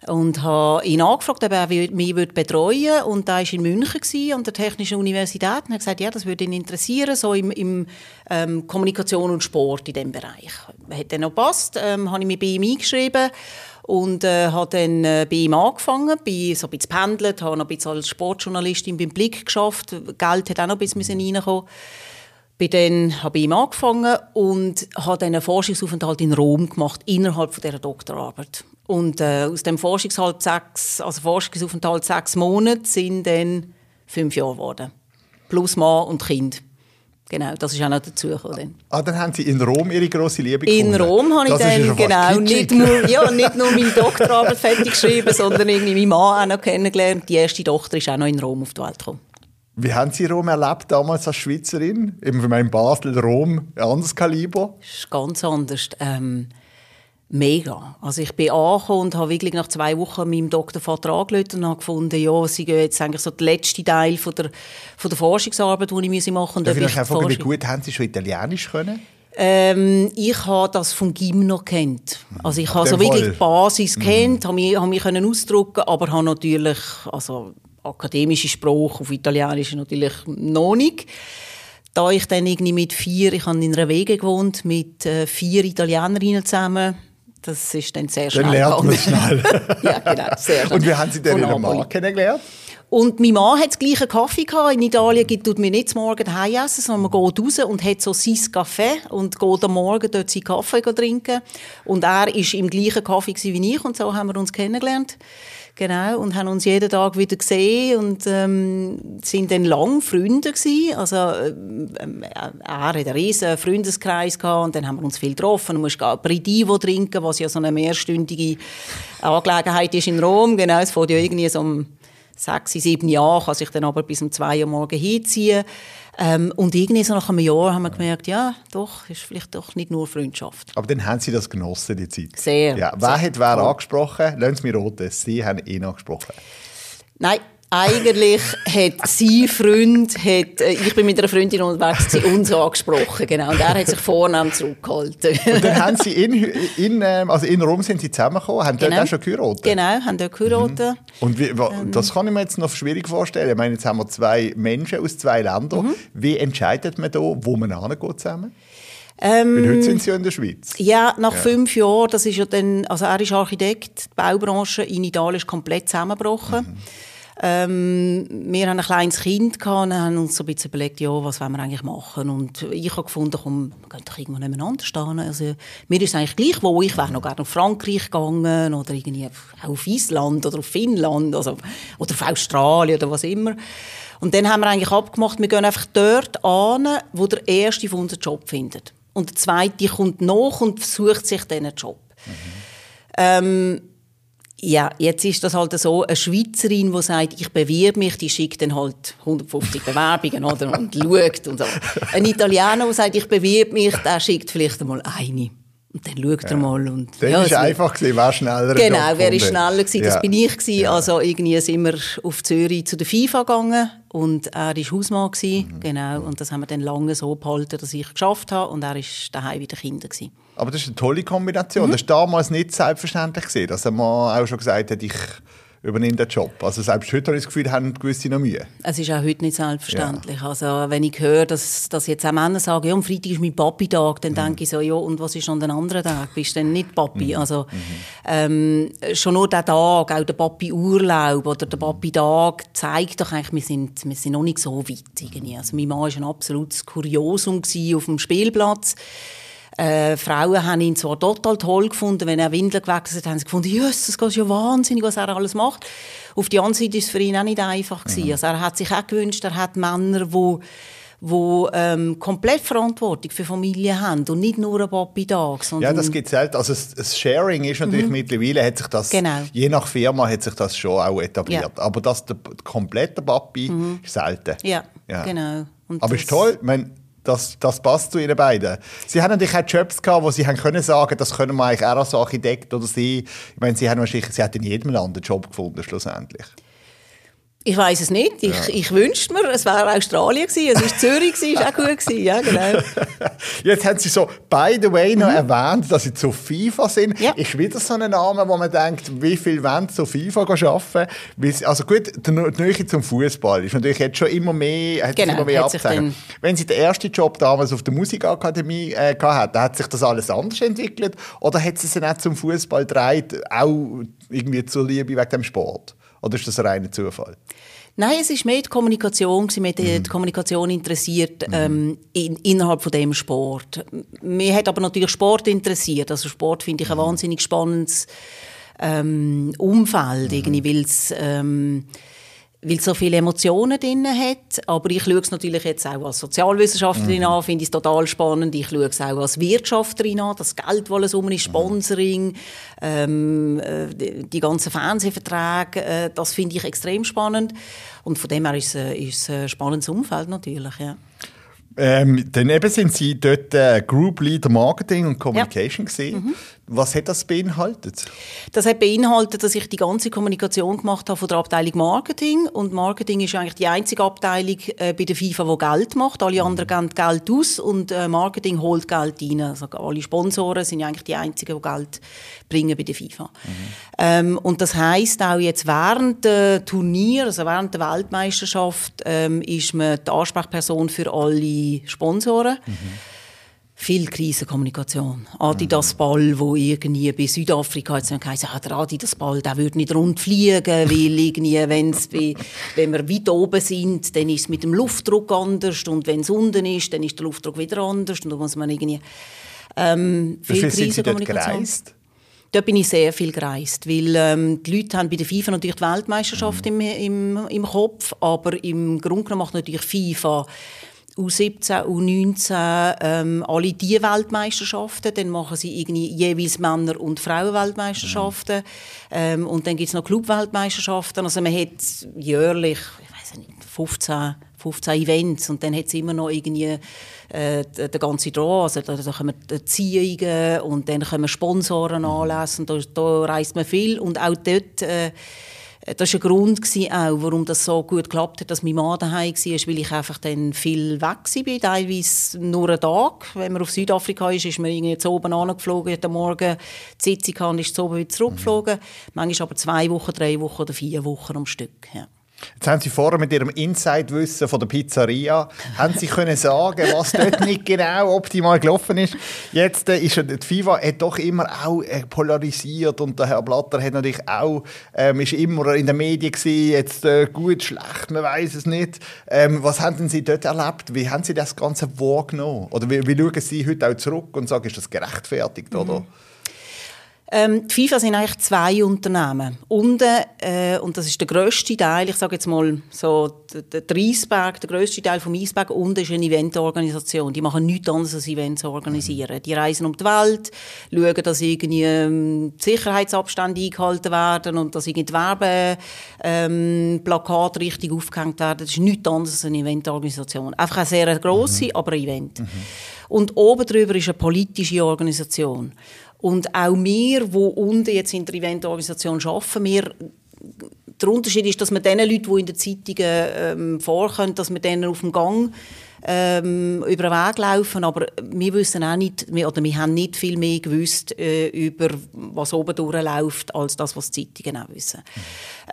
Und habe ihn angefragt, ob er mich betreuen würde. Und da war in München an der Technischen Universität und hat gesagt, ja, das würde ihn interessieren, so im, im ähm, Kommunikation und Sport in diesem Bereich. Hat dann noch gepasst, ähm, habe ich mich bei ihm eingeschrieben und äh, habe dann äh, bei ihm angefangen, bin so ein bisschen pendelt, habe noch ein bisschen als Sportjournalistin beim Blick geschafft, Geld hat auch noch ein bisschen reinkommen bin dann habe ich ihm angefangen und habe dann einen Forschungsaufenthalt in Rom gemacht innerhalb von dieser Doktorarbeit. Und äh, aus dem Forschungsaufenthalt sechs, also Forschungsaufenthalt sechs Monate sind dann fünf Jahre geworden. Plus Mann und Kind. Genau, das ist auch noch dazu gekommen. Ah, dann haben Sie in Rom Ihre grosse Liebe gefunden? In Rom habe ich das dann, genau, nicht nur, ja, nicht nur meine Doktorarbeit (laughs) fertig geschrieben, sondern irgendwie meinen Mann auch noch kennengelernt. Die erste Tochter ist auch noch in Rom auf die Welt gekommen. Wie haben Sie Rom erlebt damals als Schweizerin? Eben in Basel, Rom, ein anderes Kaliber? Das ist ganz anders. Ähm, mega. Also ich bin angekommen und habe wirklich nach zwei Wochen meinem Doktorvater angerufen und habe gefunden, ja, sie gehen jetzt eigentlich so der letzte Teil von der, von der Forschungsarbeit, die ich machen muss. Darf ich fragen, wie gut haben Sie schon Italienisch können? Ähm, ich habe das vom Gym noch kennt. Also ich habe so wirklich die Basis mhm. kennt, habe mich, habe mich können ausdrucken, aber habe natürlich also akademische Sprache auf Italienisch natürlich noch nicht da ich dann irgendwie mit vier, ich habe in einer Wege gewohnt, mit äh, vier Italienerinnen zusammen, das ist dann sehr schnell. Dann lernt man schnell. (laughs) ja, genau, sehr schnell. Und wie haben Sie denn Ihren Mann kennengelernt? Und mein Mann hat den gleichen Kaffee gehabt. In Italien gibt tut mir nicht morgen daheim essen, sondern man geht raus und hat so sein Kaffee und geht am Morgen dort seinen Kaffee trinken. Und er war im gleichen Kaffee wie ich und so haben wir uns kennengelernt. Genau, und haben uns jeden Tag wieder gesehen und ähm, sind dann lang Freunde gewesen. Also äh, er hatte einen riesen Freundeskreis gehabt und dann haben wir uns viel getroffen. Du musst Aperitivo trinken, was ja so eine mehrstündige Angelegenheit ist in Rom. Genau, es fängt ja irgendwie so um sechs, sieben Jahre, kann sich dann aber bis um zwei Uhr morgen hinziehen. Ähm, und irgendwie so nach einem Jahr haben wir gemerkt, ja, doch, ist vielleicht doch nicht nur Freundschaft. Aber dann haben Sie das genossen, die Zeit? Sehr. Ja. Wer sehr hat wer cool. angesprochen? Lassen Sie mich roten. Sie haben ihn angesprochen. Nein, eigentlich hat sein Freund, hat, äh, ich bin mit einer Freundin unterwegs, sie uns angesprochen, genau, und er hat sich vornehm zurückgehalten. und dann haben sie in, in, ähm, also in Rom sind sie zusammengekommen, haben genau. dort auch schon geheiratet? Genau, haben dort geheiratet. Mhm. Und wie, ähm. das kann ich mir jetzt noch schwierig vorstellen. Ich meine, jetzt haben wir zwei Menschen aus zwei Ländern. Mhm. Wie entscheidet man da, wo man hingeht zusammen? Ähm, Weil heute sind Sie ja in der Schweiz. Ja, nach ja. fünf Jahren, das ist ja dann, also er ist Architekt, die Baubranche in Italien ist komplett zusammengebrochen. Mhm. Ähm, wir haben ein kleines Kind gehabt und haben uns so ein bisschen überlegt, ja, was wollen wir eigentlich machen? Und ich habe gefunden, komm, wir können doch irgendwo nebeneinander stehen. Also, mir ist es eigentlich gleich, wo ich wäre noch gerne nach Frankreich gegangen oder irgendwie auf Island oder auf Finnland also, oder auf Australien oder was immer. Und dann haben wir eigentlich abgemacht, wir gehen einfach dort an, wo der Erste von uns einen Job findet. Und der Zweite kommt nach und sucht sich diesen Job. Mhm. Ähm, ja, jetzt ist das halt so, eine Schweizerin, die sagt, ich bewirbe mich, die schickt dann halt 150 Bewerbungen oder, und (laughs) schaut und so. Ein Italiener, der sagt, ich bewirbe mich, der schickt vielleicht einmal eine. Und dann schaut ja. er mal. Und, dann ja, war einfach, gewesen, wer schneller Genau, wer ist schneller gewesen, das ja. bin ich gewesen. Ja. Also irgendwie sind wir auf Zürich zu der FIFA gegangen und er war Hausmann gewesen, mhm. genau. Und das haben wir dann lange so behalten, dass ich geschafft habe und er war daheim wieder Kinder gewesen. Aber das ist eine tolle Kombination. Mhm. Das war damals nicht selbstverständlich, gewesen, dass er mal auch schon gesagt hat, ich übernehme den Job. Also selbst heute habe ich das Gefühl, haben gewisse noch Mühe. Es ist auch heute nicht selbstverständlich. Ja. Also wenn ich höre, dass, dass jetzt auch Männer sagen, ja, am Freitag ist mein Papi-Tag, dann mhm. denke ich so, ja, und was ist an den anderen Tag? Bist du denn nicht Papi? Mhm. Also mhm. ähm, schon nur der Tag, auch der Papi-Urlaub oder der Papi-Tag zeigt doch eigentlich, wir sind, wir sind noch nicht so weit. Irgendwie. Also mein Mann war ein absolutes Kuriosum auf dem Spielplatz. Äh, Frauen haben ihn zwar total toll gefunden, wenn er Windeln gewechselt hat, haben sie gefunden, Jesus, das ist ja wahnsinnig, was er alles macht. Auf die andere Seite ist es für ihn auch nicht einfach gewesen. Mhm. Also er hat sich auch gewünscht, er hat Männer, die wo ähm, komplett Verantwortung für Familie haben und nicht nur ein Papi-Tag. Ja, das gibt es selten. Also das, Sharing ist natürlich mhm. mittlerweile, hat sich das, genau. je nach Firma hat sich das schon auch etabliert. Ja. Aber das der, der komplette Papi mhm. ist selten. Ja, ja. genau. Und Aber ist toll, ich meine, das, das passt zu ihnen beiden. Sie haben natürlich auch Jobs gehabt, wo sie haben können sagen, das können wir eigentlich auch als Architekt oder sie. Ich meine, sie haben wahrscheinlich, sie hat in jedem Land einen Job gefunden schlussendlich. Ich weiß es nicht. Ich, ja. ich wünschte mir, es wäre Australien gewesen, es war Zürich, gewesen, ist auch gut gewesen. Ja, genau. (laughs) Jetzt haben Sie so, by the way, noch mhm. erwähnt, dass Sie zu FIFA sind. Ja. Ist wieder so ein Name, wo man denkt, wie viel wollen zu FIFA arbeiten? Also gut, die Nähe zum Fußball ist natürlich jetzt schon immer mehr, hat genau, immer mehr abzeichnet. Wenn Sie den ersten Job damals auf der Musikakademie äh, hatten, hat sich das alles anders entwickelt? Oder hat Sie sich nicht zum Fußball gedreht, auch irgendwie zur Liebe wegen dem Sport? Oder ist das ein reiner Zufall? Nein, es ist mehr die Kommunikation, hat mhm. die Kommunikation interessiert mhm. ähm, in, innerhalb von dem Sport. Mir hat aber natürlich Sport interessiert. Also Sport finde ich ein mhm. wahnsinnig spannendes ähm, Umfeld, mhm. irgendwie, weil es ähm, weil es so viele Emotionen drin hat. Aber ich schaue es natürlich jetzt auch als Sozialwissenschaftlerin mhm. an, finde es total spannend. Ich schaue es auch als Wirtschafterin an, das Geld, das es um ist, Sponsoring, ähm, äh, die ganzen Fernsehverträge, äh, das finde ich extrem spannend. Und von dem her ist es, ein spannendes Umfeld natürlich, ja. Ähm, dann eben sind Sie dort äh, Group Leader Marketing und Communication ja. gesehen. Mhm. Was hat das beinhaltet? Das hat beinhaltet, dass ich die ganze Kommunikation gemacht habe von der Abteilung Marketing. Und Marketing ist eigentlich die einzige Abteilung äh, bei der FIFA, die Geld macht. Alle anderen geben Geld aus und äh, Marketing holt Geld rein. Also alle Sponsoren sind eigentlich die einzigen, die Geld bringen bei der FIFA. Mhm. Ähm, und das heißt auch jetzt während der Turnier, also während der Weltmeisterschaft, ähm, ist man die Ansprechperson für alle Sponsoren. Mhm viel Krisenkommunikation. Adidas Ball, wo irgendwie bei Südafrika jetzt geheißen hat, der Adidas Ball, der würde nicht rund fliegen, weil (laughs) irgendwie, wenn's bei, wenn wir weit oben sind, dann ist es mit dem Luftdruck anders und wenn es unten ist, dann ist der Luftdruck wieder anders und da muss man irgendwie ähm, viel Krisenkommunikation. Dort bin ich sehr viel gereist, weil ähm, die Leute haben bei der FIFA natürlich die Weltmeisterschaft mhm. im, im, im Kopf, aber im Grunde genommen macht natürlich FIFA U17, U19, ähm, alle die Weltmeisterschaften. Dann machen sie irgendwie jeweils Männer- und Frauenweltmeisterschaften. Mhm. Ähm, und dann gibt es noch Clubweltmeisterschaften. Also man hat jährlich, ich weiß nicht, 15, 15 Events und dann hat es immer noch irgendwie äh, der ganze Draw, also da, da kommen Ziehungen und dann kommen Sponsoren mhm. anlassen, da, da reist man viel und auch dort äh, das war ein Grund auch, warum das so gut geklappt hat, dass mein Mann daheim war, weil ich einfach dann viel weg war, teilweise nur einen Tag. Wenn man auf Südafrika ist, ist man irgendwie zu oben angeflogen, heute Morgen die Sitzung kam, ist zu oben wieder zurückgeflogen. Mhm. Manchmal aber zwei Wochen, drei Wochen oder vier Wochen am Stück. Ja. Jetzt haben Sie vorher mit Ihrem Inside-Wissen von der Pizzeria haben Sie können sagen, was dort (laughs) nicht genau optimal gelaufen ist. Jetzt äh, ist die FIFA hat doch immer auch äh, polarisiert und der Herr Blatter hat natürlich auch ähm, ist immer in den Medien gewesen, jetzt äh, gut, schlecht, man weiß es nicht. Ähm, was haben Sie dort erlebt? Wie haben Sie das Ganze wahrgenommen? Oder wie, wie schauen Sie heute auch zurück und sagen, ist das gerechtfertigt mhm. oder? Ähm, die FIFA sind eigentlich zwei Unternehmen. Unten, äh, und das ist der grösste Teil, ich sage jetzt mal so, der, der Eisberg, der grösste Teil vom Eisberg, unten ist eine Eventorganisation. Die machen nichts anderes als Events organisieren. Die reisen um die Welt, schauen, dass irgendwie ähm, Sicherheitsabstände eingehalten werden und dass irgendwie Werbeplakate ähm, richtig aufgehängt werden. Das ist nichts anderes als eine Eventorganisation. Einfach eine sehr grosse, mhm. aber ein Event. Mhm. Und oben drüber ist eine politische Organisation. Und auch wir, die unten jetzt in der Eventorganisation arbeiten, wir der Unterschied ist, dass wir den Leuten, die in den Zeitungen ähm, vorkommen, dass wir denen auf dem Gang ähm, über den Weg laufen, aber wir wissen auch nicht, wir, oder wir haben nicht viel mehr gewusst äh, über was oben durchläuft, als das, was die Zeitungen auch wissen.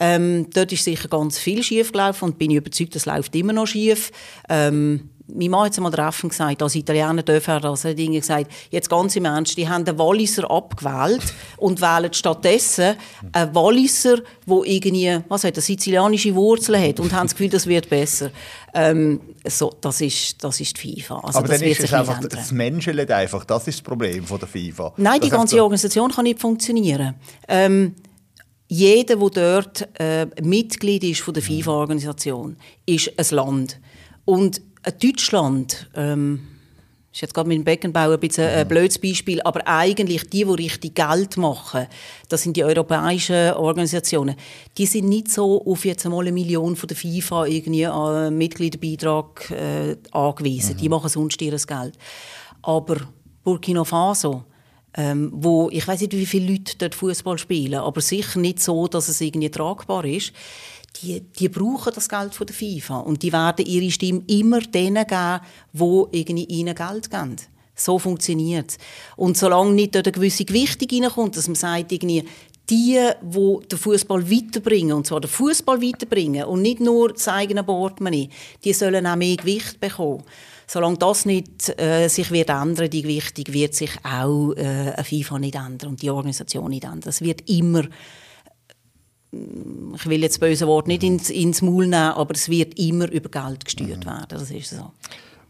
Ähm, dort ist sicher ganz viel schief gelaufen und bin überzeugt, das läuft immer noch schief. Ähm, mein Mann hat es mal treffen gesagt, als Italiener dürfen er das. Er hat gesagt, jetzt ganz im Ernst, die haben den Walliser abgewählt und wählen stattdessen einen Walliser, der irgendwie, was hat, eine sizilianische Wurzeln hat und haben das Gefühl, das wird besser. Ähm, so, das ist, das ist die FIFA. Also, Aber dann ist es einfach ändern. das Menschenleben einfach, das ist das Problem von der FIFA. Nein, die das ganze Organisation kann nicht funktionieren. Ähm, jeder, der dort äh, Mitglied ist von der mhm. FIFA-Organisation, ist ein Land. Und Deutschland, ähm, ist jetzt gerade mit dem Beckenbau ein bisschen ein blödes Beispiel, aber eigentlich die, die richtig Geld machen, das sind die europäischen Organisationen, die sind nicht so auf jetzt einmal eine Million von der FIFA irgendwie an Mitgliederbeitrag äh, angewiesen. Mhm. Die machen sonst ihr Geld. Aber Burkina Faso, ähm, wo ich weiß nicht, wie viele Leute dort Fußball spielen, aber sicher nicht so, dass es irgendwie tragbar ist die, die brauchen das Geld von der FIFA und die werden ihre Stimme immer denen geben, wo irgendwie ihnen Geld geben. So funktioniert es. Und solange nicht eine gewisse Gewichtung reinkommt, dass man sagt, irgendwie, die, die den Fußball weiterbringen, und zwar den Fußball weiterbringen und nicht nur das eigene Portemonnaie, die sollen auch mehr Gewicht bekommen. Solange das nicht äh, sich wird ändern, die Gewichtung, wird sich auch äh, eine FIFA nicht ändern und die Organisation nicht ändern. Es wird immer ich will jetzt böse Wort nicht ins, ins Maul nehmen, aber es wird immer über Geld gesteuert mhm. werden. Das ist so.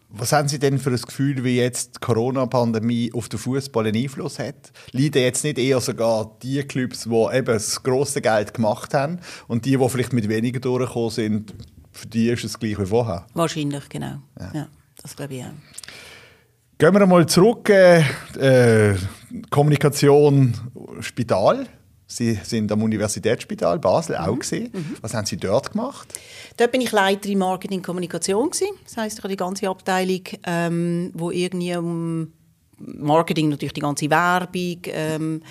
Was haben Sie denn für ein Gefühl, wie jetzt die Corona-Pandemie auf den Fußball einen Einfluss hat? Leiden jetzt nicht eher sogar die Clubs, die eben das grosse Geld gemacht haben und die, die vielleicht mit weniger durchgekommen sind, für die ist es gleich wie vorher? Wahrscheinlich, genau. Ja. ja das glaube ich auch. Gehen wir einmal zurück. Äh, äh, Kommunikation, Spital. Sie sind am Universitätsspital Basel mhm. auch gesehen. Mhm. Was haben Sie dort gemacht? Dort bin ich Leiterin Marketing Kommunikation Das heißt, ich habe die ganze Abteilung, ähm, wo irgendwie um Marketing natürlich die ganze Werbung ähm,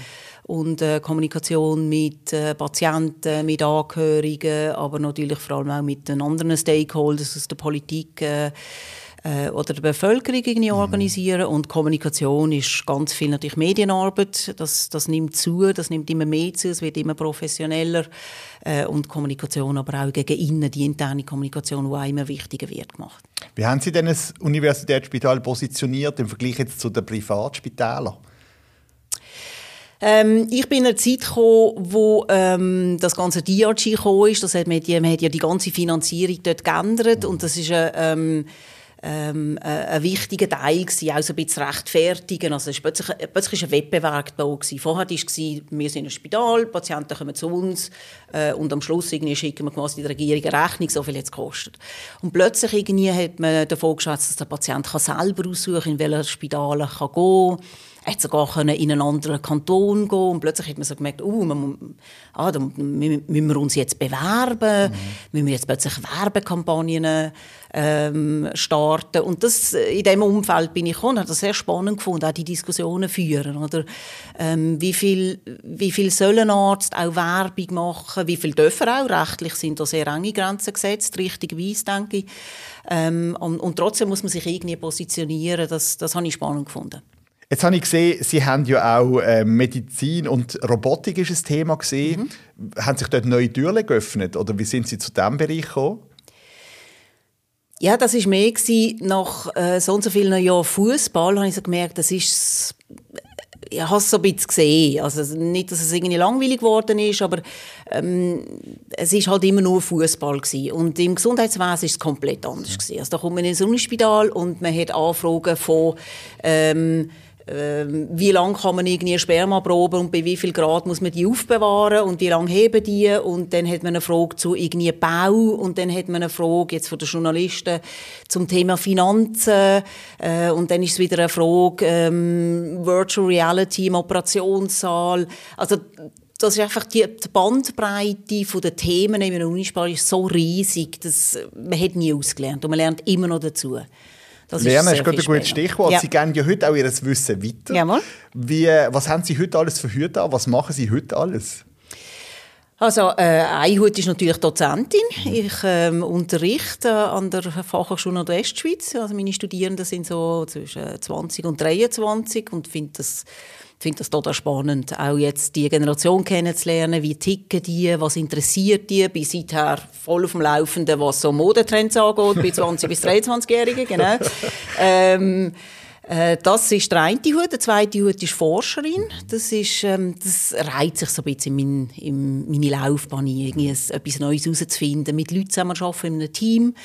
und äh, Kommunikation mit äh, Patienten, mit Angehörigen, aber natürlich vor allem auch mit den anderen Stakeholders aus der Politik. Äh, äh, oder der Bevölkerung irgendwie mhm. organisieren. Und Kommunikation ist ganz viel natürlich Medienarbeit. Das, das nimmt zu, das nimmt immer mehr zu, es wird immer professioneller. Äh, und Kommunikation aber auch gegen innen, die interne Kommunikation, die auch immer wichtiger wird gemacht. Wie haben Sie denn das Universitätsspital positioniert im Vergleich jetzt zu den Privatspitälern? Ähm, ich bin in einer Zeit gekommen, wo ähm, das ganze DRG gekommen ist. Das hat, man, man hat ja die ganze Finanzierung dort geändert und das ist eine, ähm, ähm, äh, ein wichtiger Teil gewesen, auch so ein bisschen rechtfertigen. Also es war plötzlich, plötzlich ein Wettbewerb da. Vorher war es, wir sind ein Spital, Patienten kommen zu uns äh, und am Schluss irgendwie schicken wir quasi der Regierung eine Rechnung, so viel es kostet. Und plötzlich irgendwie hat man davon geschätzt, dass der Patient selber aussuchen kann, in welches Spital er gehen kann hat sogar in einen anderen Kanton gehen. Und plötzlich hat man so gemerkt, uh, man, ah, da müssen wir uns jetzt bewerben, mhm. müssen wir jetzt plötzlich Werbekampagnen ähm, starten. Und das, in diesem Umfeld bin ich gekommen, habe das sehr spannend gefunden, auch die Diskussionen führen, oder? Ähm, wie viel, wie viel soll ein Arzt auch Werbung machen, wie viel dürfen auch, rechtlich sind da sehr enge Grenzen gesetzt, richtigerweise, denke ich, ähm, und, und, trotzdem muss man sich irgendwie positionieren, das, das habe ich spannend gefunden. Jetzt habe ich gesehen, Sie haben ja auch äh, Medizin und Robotik ist ein Thema gesehen. Mhm. Haben sich dort neue Türen geöffnet oder wie sind Sie zu diesem Bereich gekommen? Ja, das war mehr gewesen, nach äh, so und so vielen Jahren Fußball habe ich so gemerkt, das ist ich habe es so ein bisschen gesehen. Also nicht, dass es irgendwie langweilig geworden ist, aber ähm, es ist halt immer nur Fußball Und im Gesundheitswesen ist es komplett anders gewesen. Also da kommt man ins Unispital und man hat Anfragen von ähm, wie lange kann man irgendwie Sperma proben und bei wie viel Grad muss man die aufbewahren und wie lange heben die? Und dann hat man eine Frage zu irgendwie Bau und dann hat man eine Frage jetzt von den Journalisten zum Thema Finanzen. Äh, und dann ist es wieder eine Frage ähm, Virtual Reality im Operationssaal. Also das ist einfach die, Bandbreite der Themen in der Unispar ist so riesig, dass man hat nie ausgelernt und man lernt immer noch dazu. Das Lernen ist, ist gerade ein gutes Stichwort. Ja. Sie geben ja heute auch Ihr Wissen weiter. Jawohl. Wie, was haben Sie heute alles für Hüte an? Was machen Sie heute alles? Also äh, ein Hut ist natürlich Dozentin. Ich ähm, unterrichte an der Fachhochschule Nordwestschweiz. Also meine Studierenden sind so zwischen 20 und 23 und finde das ich finde das total spannend, auch jetzt die Generation kennenzulernen, wie ticken die, was interessiert die, bin seither voll auf dem Laufenden, was so Modetrends angeht, bei 20- bis 23-Jährigen, genau. ähm, äh, das ist der eine Hut. Der zweite Hut ist Forscherin. Das, ist, ähm, das reiht sich so ein bisschen in, mein, in meine Laufbahn, irgendwie etwas Neues herauszufinden, mit Leuten zusammen arbeiten in einem Team.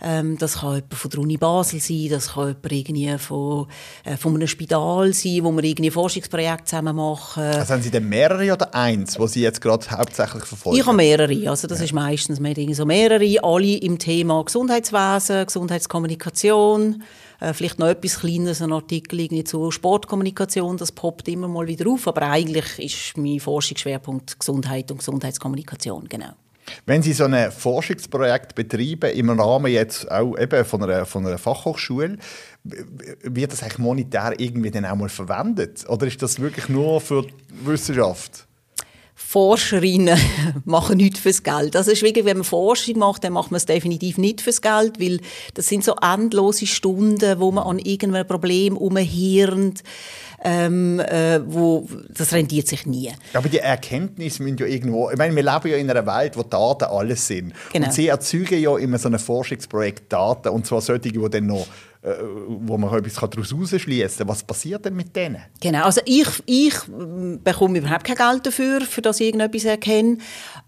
Ähm, das kann jemand von der Uni Basel sein, das kann jemand irgendwie von, äh, von einem Spital sein, wo wir irgendwie Forschungsprojekte zusammen machen. Also haben Sie denn mehrere oder eins, wo Sie jetzt gerade hauptsächlich verfolgen? Ich habe mehrere. Also das ja. ist meistens man so mehrere, alle im Thema Gesundheitswesen, Gesundheitskommunikation. Äh, vielleicht noch etwas Kleines, ein Artikel irgendwie zu Sportkommunikation, das poppt immer mal wieder auf. Aber eigentlich ist mein Forschungsschwerpunkt Gesundheit und Gesundheitskommunikation, genau. Wenn Sie so ein Forschungsprojekt betreiben, im Rahmen jetzt auch eben von einer, von einer Fachhochschule, wird das eigentlich monetär irgendwie dann auch mal verwendet? Oder ist das wirklich nur für die Wissenschaft? Forscherinnen (laughs) machen nichts fürs Geld. Das ist wirklich, wenn man Forschung macht, dann macht man es definitiv nicht fürs Geld, weil das sind so endlose Stunden, wo man an irgendeinem Problem umhirnt ähm, äh, wo, das rentiert sich nie. Aber die Erkenntnisse müssen ja irgendwo, ich meine, wir leben ja in einer Welt, wo Daten alles sind. Genau. Und sie erzeugen ja immer so ein Forschungsprojekt Daten, und zwar solche, die dann noch wo man etwas daraus herausschließen kann. Was passiert denn mit denen? Genau, also ich, ich bekomme überhaupt kein Geld dafür, für das ich irgendetwas erkenne.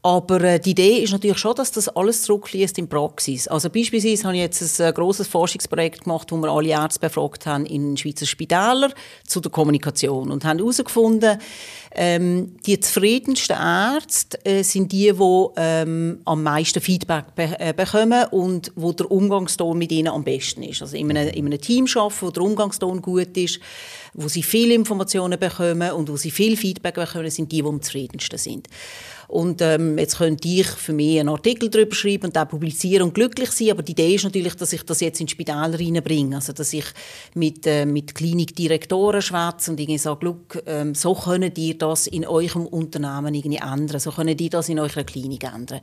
Aber äh, die Idee ist natürlich schon, dass das alles zurückfließt in Praxis. Also beispielsweise habe ich jetzt ein äh, grosses Forschungsprojekt gemacht, wo wir alle Ärzte befragt haben in Schweizer Spitälern zu der Kommunikation und haben herausgefunden, ähm, die zufriedensten Ärzte äh, sind die, die ähm, am meisten Feedback be äh, bekommen und wo der Umgangston mit ihnen am besten ist. Also in einem, in einem Team arbeiten, wo der Umgangston gut ist, wo sie viele Informationen bekommen und wo sie viel Feedback bekommen, sind die, die am zufriedensten sind. Und ähm, jetzt könnte ich für mich einen Artikel darüber schreiben und auch publizieren und glücklich sein. Aber die Idee ist natürlich, dass ich das jetzt in Spitäler reinbringe. Also, dass ich mit, äh, mit Klinikdirektoren schwätze und irgendwie sage, ähm, so könnt ihr das in eurem Unternehmen irgendwie ändern. So könnt ihr das in eurer Klinik ändern.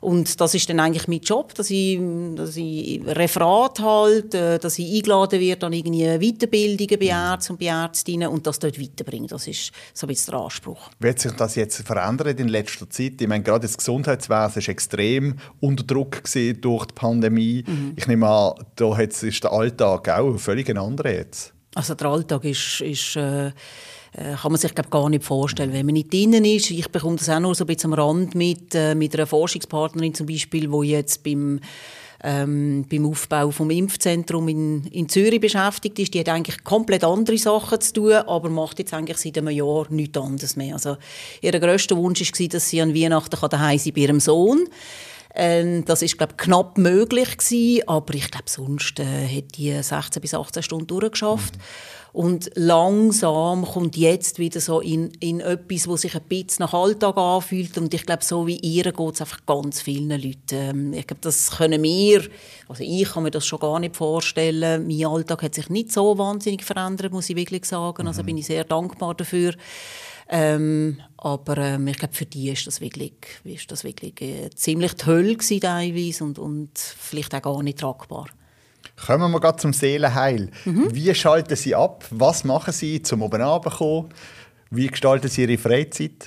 Und das ist dann eigentlich mein Job, dass ich, dass ich Referat halte, dass ich eingeladen werde an irgendwie Weiterbildungen bei Ärzten und bei Ärztinnen und das dort weiterbringe. Das ist so ein bisschen der Anspruch. Wird sich das jetzt verändern in letzter letzter Zeit. Ich meine, gerade das Gesundheitswesen ist extrem unter Druck durch die Pandemie. Mhm. Ich nehme an, da ist der Alltag auch völlig ein anderer jetzt. Also der Alltag ist, ist äh, äh kann man sich glaub, gar nicht vorstellen, wenn man nicht drinnen ist. Ich bekomme das auch nur so ein bisschen am Rand mit, äh, mit einer Forschungspartnerin zum Beispiel, wo jetzt beim ähm, beim Aufbau vom Impfzentrum in, in Zürich beschäftigt ist. Die hat eigentlich komplett andere Sachen zu tun, aber macht jetzt eigentlich seit einem Jahr nichts anderes mehr. Also ihr grösster Wunsch war, dass sie an Weihnachten daheim sein bei ihrem Sohn. Ähm, das ist glaube knapp möglich gewesen, aber ich glaube sonst äh, hätte die 16 bis 18 Stunden durchgeschafft. Mhm. Und langsam kommt jetzt wieder so in, in etwas, wo sich ein bisschen nach Alltag anfühlt. Und ich glaube, so wie ihr geht es einfach ganz vielen Leuten. Ähm, ich glaube, das können wir, also ich kann mir das schon gar nicht vorstellen. Mein Alltag hat sich nicht so wahnsinnig verändert, muss ich wirklich sagen. Also mhm. bin ich sehr dankbar dafür. Ähm, aber ähm, ich glaube, für die ist das wirklich, ist das wirklich äh, ziemlich toll gewesen, teilweise und, und vielleicht auch gar nicht tragbar. Kommen wir gerade zum Seelenheil. Mhm. Wie schalten Sie ab? Was machen Sie zum oben kommen? Wie gestalten Sie Ihre Freizeit?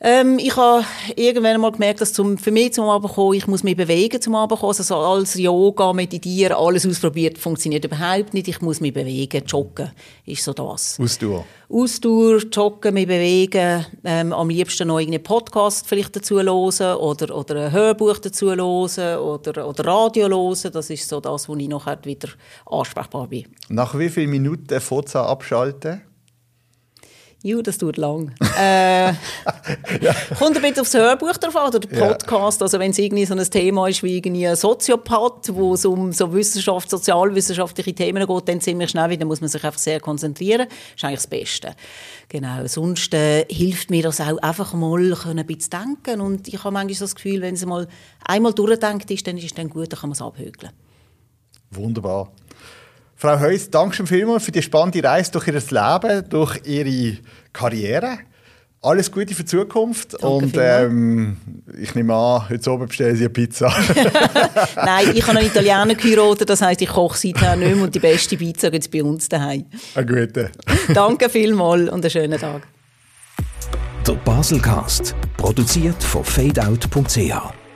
Ähm, ich habe irgendwann mal gemerkt, dass zum, für mich zum Abendkommen, ich muss mich bewegen zum Abendkommen. Also als Yoga, Meditieren, alles ausprobiert, funktioniert überhaupt nicht. Ich muss mich bewegen, joggen ist so das. Ausdauer? Ausdauer, joggen, mich bewegen, ähm, am liebsten noch irgendeinen Podcast vielleicht dazu hören oder, oder ein Hörbuch dazu hören oder, oder Radio hören. Das ist so das, wo ich nachher wieder ansprechbar bin. Nach wie vielen Minuten Fotza abschalten? Ju, das dauert lang. äh, (laughs) ja. Kommt ein bisschen aufs Hörbuch drauf an, oder der Podcast. Ja. Also wenn es irgendwie so ein Thema ist wie irgendwie ein Soziopath, wo es um so Wissenschaft, sozialwissenschaftliche Themen geht, dann ziemlich schnell wieder, muss man sich einfach sehr konzentrieren. Das ist eigentlich das Beste. Genau. Sonst äh, hilft mir das auch einfach mal ein bisschen denken. Und ich habe manchmal so das Gefühl, wenn es mal einmal durchdenkt ist, dann ist es dann gut, dann kann man es abhökeln. Wunderbar. Frau Heuss, danke schon vielmals für die spannende Reise durch Ihr Leben, durch Ihre Karriere. Alles Gute für die Zukunft Danke und ähm, ich nehme an, heute oben bestellen Sie eine Pizza. (laughs) Nein, ich habe einen Italiener geheiratet, das heisst, ich koche seither nicht mehr und die beste Pizza gibt es bei uns daheim. Eine gute. (laughs) Danke vielmals und einen schönen Tag. Der Baselcast, produziert von fadeout.ch